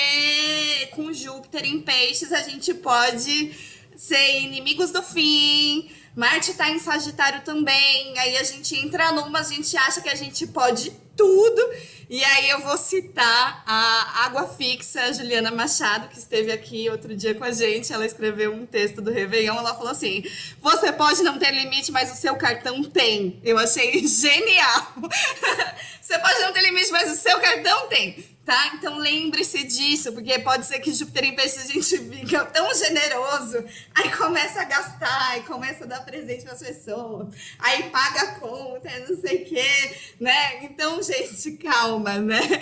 com Júpiter em peixes a gente pode ser inimigos do fim. Marte está em Sagitário também, aí a gente entra numa, a gente acha que a gente pode tudo. E aí eu vou citar a Água Fixa, Juliana Machado, que esteve aqui outro dia com a gente. Ela escreveu um texto do Réveillon. Ela falou assim: Você pode não ter limite, mas o seu cartão tem. Eu achei genial. Você pode não ter limite, mas o seu cartão tem tá? Então lembre-se disso, porque pode ser que Júpiter em peixe a gente fica tão generoso, aí começa a gastar, aí começa a dar presente para as pessoas, aí paga a conta, não sei o quê, né? Então, gente, calma, né?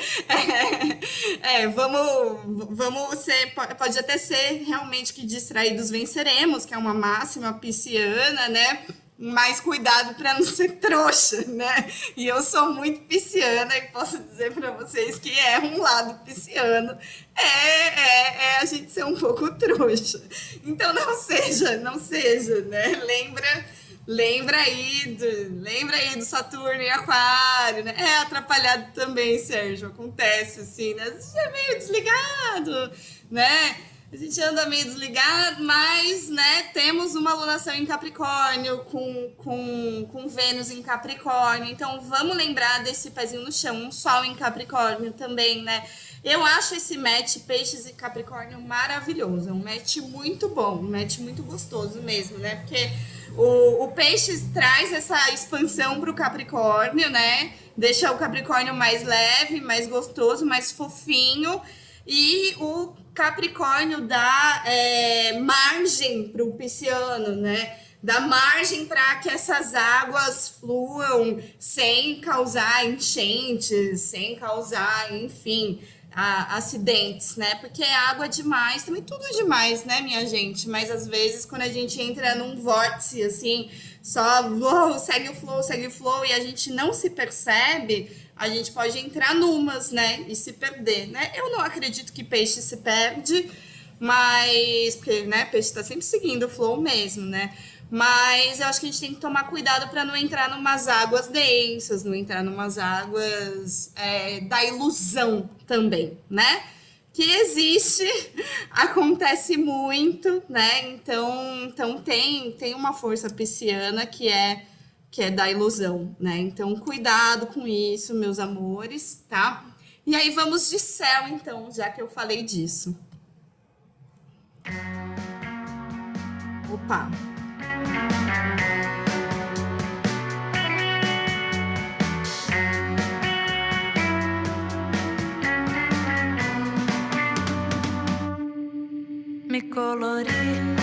É, é, vamos, vamos ser, pode até ser realmente que distraídos venceremos, que é uma máxima pisciana, né? Mais cuidado para não ser trouxa, né? E eu sou muito pisciana e posso dizer para vocês que é um lado pisciano, é, é, é, a gente ser um pouco trouxa. Então não seja, não seja, né? Lembra, lembra aí do, lembra aí do Saturno e Aquário, né? É atrapalhado também, Sérgio, acontece assim, né? Você é meio desligado, né? A gente anda meio desligado, mas, né, temos uma alunação em Capricórnio, com, com, com Vênus em Capricórnio, então vamos lembrar desse pezinho no chão, um Sol em Capricórnio também, né? Eu acho esse match Peixes e Capricórnio maravilhoso, é um match muito bom, um match muito gostoso mesmo, né? Porque o, o Peixes traz essa expansão para o Capricórnio, né? Deixa o Capricórnio mais leve, mais gostoso, mais fofinho. E o Capricórnio dá é, margem para o pisciano, né? Dá margem para que essas águas fluam sem causar enchentes, sem causar, enfim, a, acidentes, né? Porque é água demais, também tudo demais, né, minha gente? Mas às vezes quando a gente entra num vórtice assim, só segue o flow, segue o flow e a gente não se percebe, a gente pode entrar numas, né? E se perder, né? Eu não acredito que peixe se perde, mas. Porque, né? Peixe está sempre seguindo o flow mesmo, né? Mas eu acho que a gente tem que tomar cuidado para não entrar numas águas densas, não entrar numas águas é, da ilusão também, né? Que existe, acontece muito, né? Então, então tem, tem uma força pisciana que é que é da ilusão, né? Então, cuidado com isso, meus amores, tá? E aí vamos de céu, então, já que eu falei disso. Opa! Me colori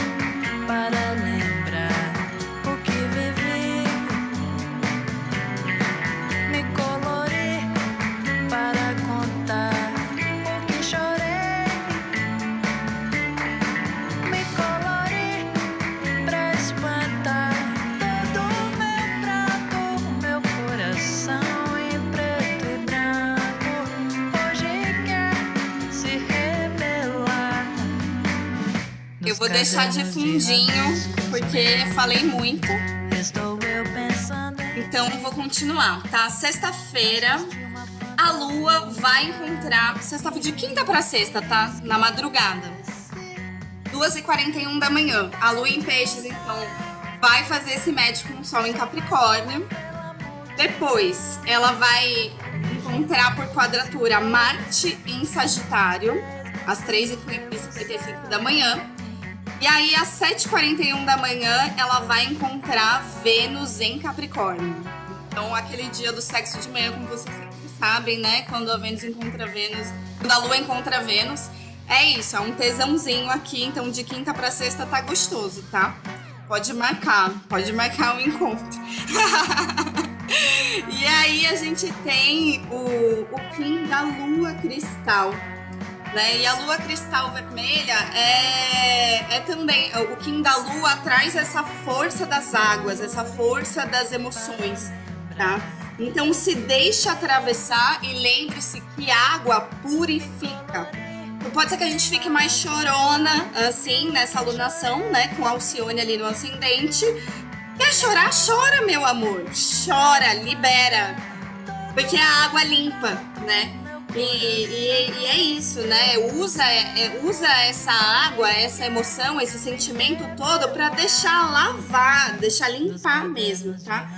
vou deixar de fundinho, porque falei muito. Então vou continuar, tá? Sexta-feira a lua vai encontrar. Sexta de quinta para sexta, tá? Na madrugada. 2h41 da manhã. A lua em peixes, então, vai fazer esse match com o sol em Capricórnio. Depois, ela vai encontrar por quadratura Marte em Sagitário, às 3h55 da manhã. E aí, às 7h41 da manhã, ela vai encontrar Vênus em Capricórnio. Então, aquele dia do sexo de manhã, como vocês sempre sabem, né? Quando a Vênus encontra Vênus, quando a Lua encontra Vênus, é isso, é um tesãozinho aqui. Então, de quinta para sexta tá gostoso, tá? Pode marcar, pode marcar o um encontro. e aí, a gente tem o, o Kim da Lua Cristal né? E a lua cristal vermelha é, é também. O Kim da lua traz essa força das águas, essa força das emoções, tá? Então se deixa atravessar e lembre-se que água purifica. Então, pode ser que a gente fique mais chorona, assim, nessa alunação, né? Com Alcione ali no ascendente. Quer chorar? Chora, meu amor. Chora, libera. Porque a água limpa, né? E, e, e, é isso, né? Usa, é, usa essa água, essa emoção, esse sentimento todo para deixar lavar, deixar limpar mesmo, tá?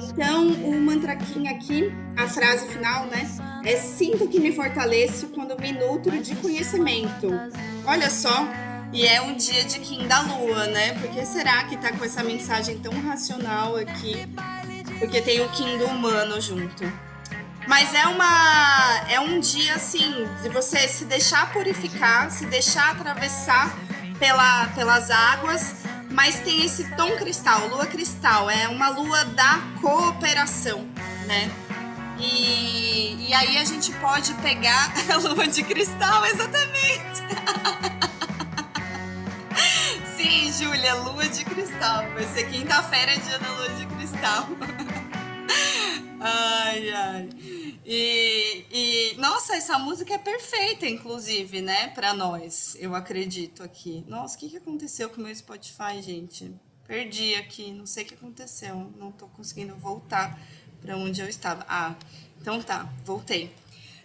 Então, o mantra Kim aqui, a frase final, né? É sinto que me fortaleço quando me nutro de conhecimento. Olha só, e é um dia de Kim da Lua, né? Por que será que tá com essa mensagem tão racional aqui? Porque tem o Kim do humano junto. Mas é uma é um dia assim de você se deixar purificar, se deixar atravessar pela, pelas águas, mas tem esse tom cristal, lua cristal, é uma lua da cooperação, né? E, e aí a gente pode pegar a lua de cristal, exatamente. Sim, Júlia, lua de cristal. Vai ser quinta-feira, dia da lua de cristal. Ai, ai. E, e, nossa, essa música é perfeita, inclusive, né, para nós, eu acredito aqui. Nossa, o que, que aconteceu com o meu Spotify, gente? Perdi aqui, não sei o que aconteceu, não tô conseguindo voltar para onde eu estava. Ah, então tá, voltei.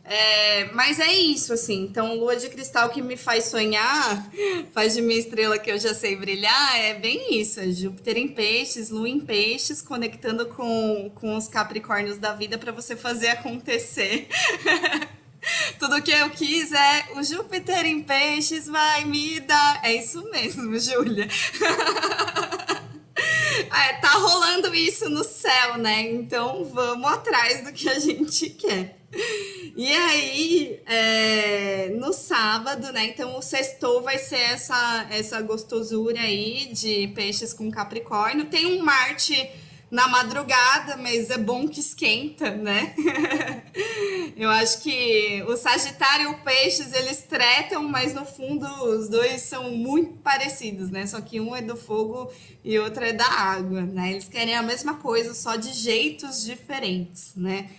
É, mas é isso, assim. Então, lua de cristal que me faz sonhar, faz de minha estrela que eu já sei brilhar, é bem isso. É Júpiter em peixes, lua em peixes, conectando com, com os capricórnios da vida para você fazer acontecer. Tudo que eu quis é o Júpiter em peixes vai me dar. É isso mesmo, Júlia. É, tá rolando isso no céu, né? Então vamos atrás do que a gente quer. E aí, é, no sábado, né? Então, o sextou vai ser essa, essa gostosura aí de peixes com Capricórnio. Tem um Marte na madrugada, mas é bom que esquenta, né? Eu acho que o Sagitário e o Peixes eles tretam, mas no fundo os dois são muito parecidos, né? Só que um é do fogo e outro é da água, né? Eles querem a mesma coisa, só de jeitos diferentes, né?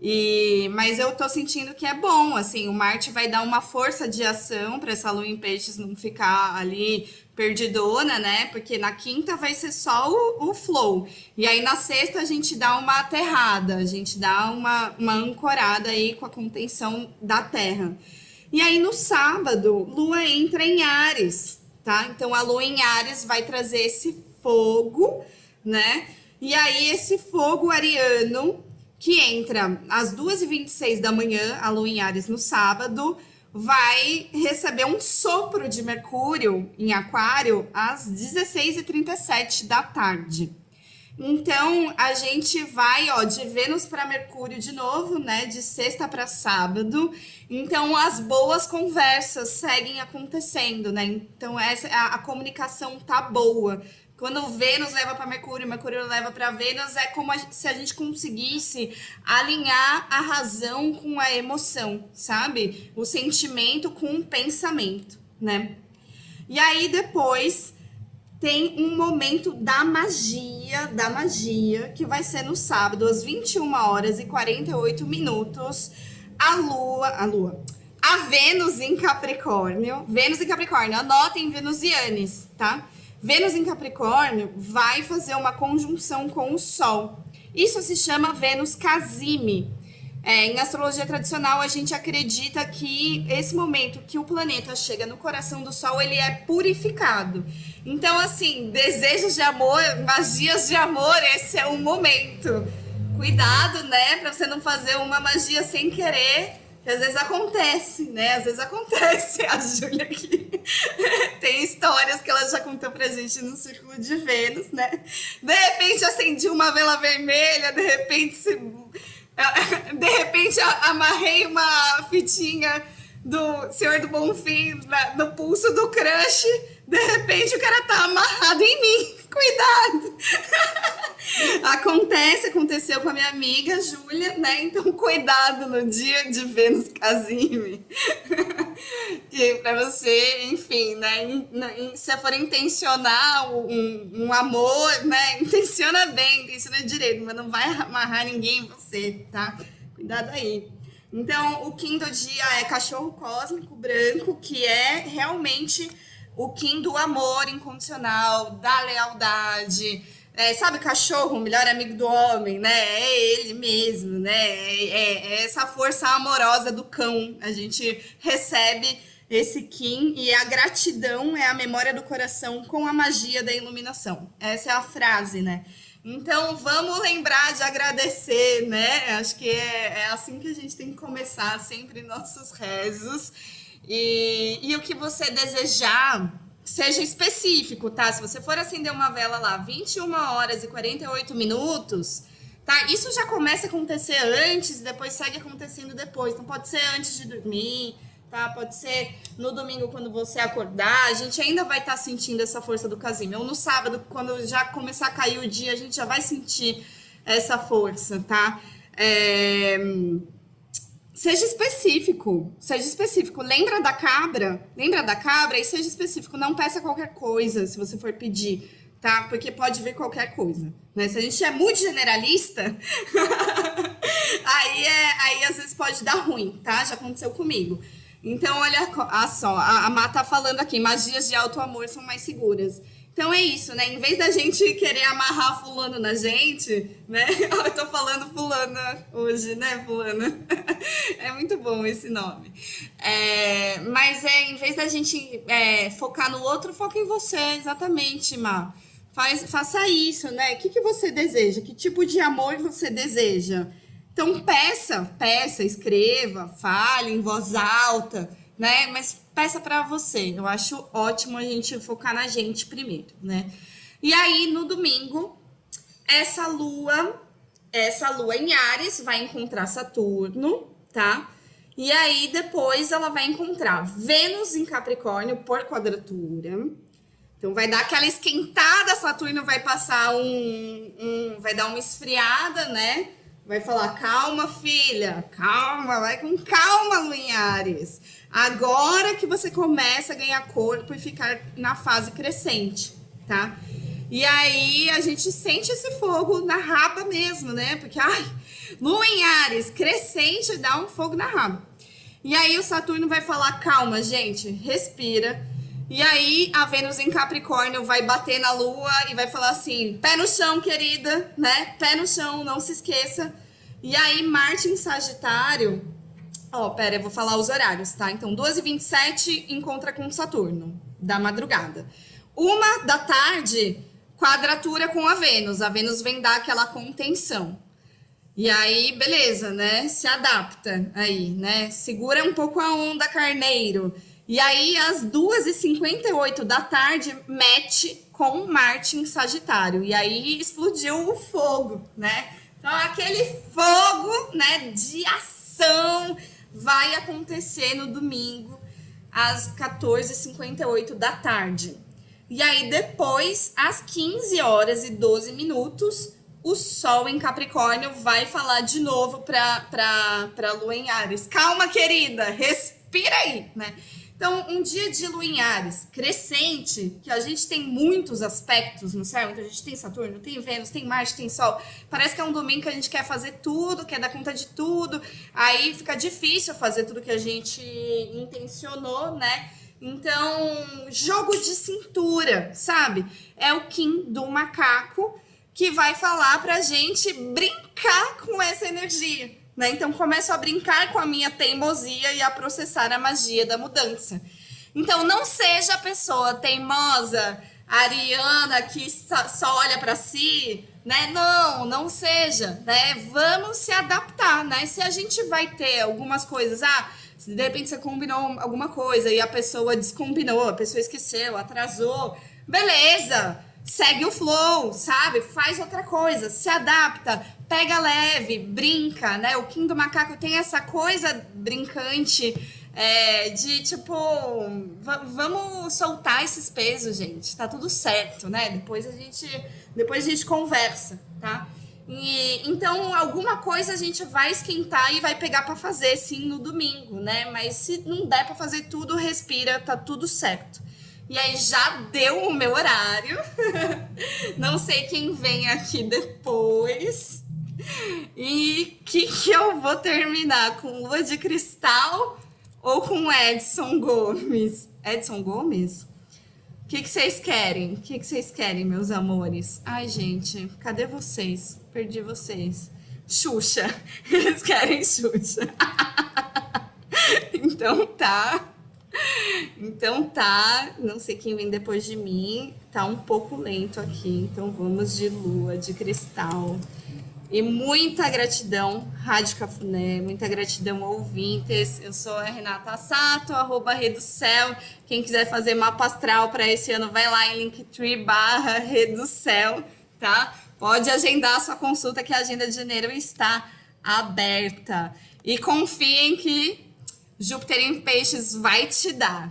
E, mas eu tô sentindo que é bom, assim, o Marte vai dar uma força de ação para essa lua em peixes não ficar ali perdidona, né? Porque na quinta vai ser só o, o flow. E aí na sexta a gente dá uma aterrada, a gente dá uma, uma ancorada aí com a contenção da Terra. E aí no sábado, Lua entra em Ares, tá? Então a Lua em Ares vai trazer esse fogo, né? E aí esse fogo ariano que entra às 2h26 da manhã, a lua em Ares no sábado, vai receber um sopro de Mercúrio em Aquário às 16h37 da tarde. Então, a gente vai, ó, de Vênus para Mercúrio de novo, né, de sexta para sábado. Então, as boas conversas seguem acontecendo, né? Então, essa a, a comunicação tá boa. Quando Vênus leva para Mercúrio, Mercúrio leva para Vênus, é como a, se a gente conseguisse alinhar a razão com a emoção, sabe? O sentimento com o pensamento, né? E aí depois tem um momento da magia, da magia, que vai ser no sábado, às 21 horas e 48 minutos. A lua, a lua, a Vênus em Capricórnio, Vênus em Capricórnio, anotem venusianes, tá? Vênus em Capricórnio vai fazer uma conjunção com o Sol. Isso se chama Vênus Casime. É, em astrologia tradicional, a gente acredita que esse momento que o planeta chega no coração do Sol, ele é purificado. Então, assim, desejos de amor, magias de amor, esse é o momento. Cuidado, né, para você não fazer uma magia sem querer que às vezes acontece, né? Às vezes acontece. A Júlia aqui tem histórias que ela já contou pra gente no Círculo de Vênus, né? De repente acendi uma vela vermelha, de repente se... de repente amarrei uma fitinha do Senhor do Bonfim no pulso do crush, de repente o cara tá amarrado em mim. Cuidado! Acontece, aconteceu com a minha amiga Júlia, né? Então, cuidado no dia de Vênus Casime. que para você, enfim, né? Se for intencionar um, um amor, né? Intenciona bem, intenciona direito, mas não vai amarrar ninguém em você, tá? Cuidado aí. Então, o do dia é cachorro cósmico branco, que é realmente o Kim do amor incondicional, da lealdade. É, sabe, cachorro, o melhor amigo do homem, né? É ele mesmo, né? É, é, é essa força amorosa do cão. A gente recebe esse Kim e a gratidão é a memória do coração com a magia da iluminação. Essa é a frase, né? Então vamos lembrar de agradecer, né? Acho que é, é assim que a gente tem que começar sempre nossos rezos. E, e o que você desejar, seja específico, tá? Se você for acender uma vela lá 21 horas e 48 minutos, tá? Isso já começa a acontecer antes depois segue acontecendo depois. Então pode ser antes de dormir, tá? Pode ser no domingo quando você acordar, a gente ainda vai estar tá sentindo essa força do casimiro. Ou no sábado, quando já começar a cair o dia, a gente já vai sentir essa força, tá? É seja específico, seja específico. Lembra da cabra? Lembra da cabra e seja específico. Não peça qualquer coisa se você for pedir, tá? Porque pode vir qualquer coisa. Né? Se a gente é muito generalista, aí, é, aí às vezes pode dar ruim, tá? Já aconteceu comigo. Então, olha só, a, a Má tá falando aqui, magias de alto amor são mais seguras. Então é isso, né? Em vez da gente querer amarrar fulano na gente, né? Eu tô falando fulana hoje, né, fulana? É muito bom esse nome. É, mas é, em vez da gente é, focar no outro, foca em você, exatamente, Má. Faz, faça isso, né? O que, que você deseja? Que tipo de amor você deseja? Então peça, peça, escreva, fale em voz alta, né? Mas peça para você. Eu acho ótimo a gente focar na gente primeiro, né? E aí, no domingo, essa lua, essa lua em Ares vai encontrar Saturno, tá? E aí, depois, ela vai encontrar Vênus em Capricórnio por quadratura. Então, vai dar aquela esquentada, Saturno vai passar um, um vai dar uma esfriada, né? Vai falar, calma, filha, calma, vai com calma, Lua em Ares. Agora que você começa a ganhar corpo e ficar na fase crescente, tá? E aí a gente sente esse fogo na raba mesmo, né? Porque, ai, lua em Ares, crescente, dá um fogo na raba. E aí o Saturno vai falar, calma, gente, respira. E aí a Vênus em Capricórnio vai bater na lua e vai falar assim, pé no chão, querida, né? Pé no chão, não se esqueça. E aí Marte em Sagitário Ó, oh, pera, eu vou falar os horários, tá? Então, 12h27 encontra com Saturno, da madrugada. Uma da tarde, quadratura com a Vênus. A Vênus vem dar aquela contenção. E aí, beleza, né? Se adapta aí, né? Segura um pouco a onda, carneiro. E aí, às 2h58 da tarde, mete com Marte em Sagitário. E aí explodiu o fogo, né? Então, aquele fogo, né, de ação vai acontecer no domingo, às 14h58 da tarde. E aí, depois, às 15 horas e 12 minutos, o Sol em Capricórnio vai falar de novo para a Lua em Ares. Calma, querida, respira aí, né? Então, um dia de lua em Ares crescente, que a gente tem muitos aspectos no céu, então a gente tem Saturno, tem Vênus, tem Marte, tem Sol. Parece que é um domingo que a gente quer fazer tudo, quer dar conta de tudo. Aí fica difícil fazer tudo que a gente intencionou, né? Então, jogo de cintura, sabe? É o Kim do macaco que vai falar pra gente brincar com essa energia. Né? Então começo a brincar com a minha teimosia e a processar a magia da mudança. Então não seja a pessoa teimosa, ariana que só olha para si, né? Não, não seja, né? Vamos se adaptar, né? Se a gente vai ter algumas coisas, ah, de repente você combinou alguma coisa e a pessoa descombinou, a pessoa esqueceu, atrasou, beleza segue o flow, sabe? Faz outra coisa, se adapta, pega leve, brinca, né? O Kim do Macaco tem essa coisa brincante é, de tipo, vamos soltar esses pesos, gente. Tá tudo certo, né? Depois a gente, depois a gente conversa, tá? E, então, alguma coisa a gente vai esquentar e vai pegar para fazer, sim, no domingo, né? Mas se não der para fazer tudo, respira, tá tudo certo. E aí já deu o meu horário. Não sei quem vem aqui depois. E que que eu vou terminar com Lua de Cristal ou com Edson Gomes? Edson Gomes? O que, que vocês querem? O que, que vocês querem, meus amores? Ai, gente, cadê vocês? Perdi vocês. Xuxa. Eles querem Xuxa. então tá. Então tá, não sei quem vem depois de mim, tá um pouco lento aqui, então vamos de lua, de cristal. E muita gratidão, Rádio Cafuné, muita gratidão, ouvintes. Eu sou a Renata Sato, arroba Reducel. Quem quiser fazer mapa astral para esse ano, vai lá em linktree barra Reducel, tá? Pode agendar a sua consulta que a agenda de janeiro está aberta. E confiem que Júpiter em peixes vai te dar.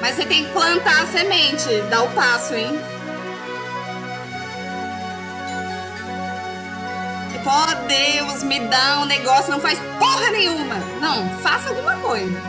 Mas você tem que plantar a semente, dá o passo, hein? Tipo, oh, Deus, me dá um negócio, não faz porra nenhuma. Não, faça alguma coisa.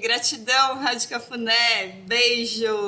Gratidão, Rádio Cafuné. Beijo.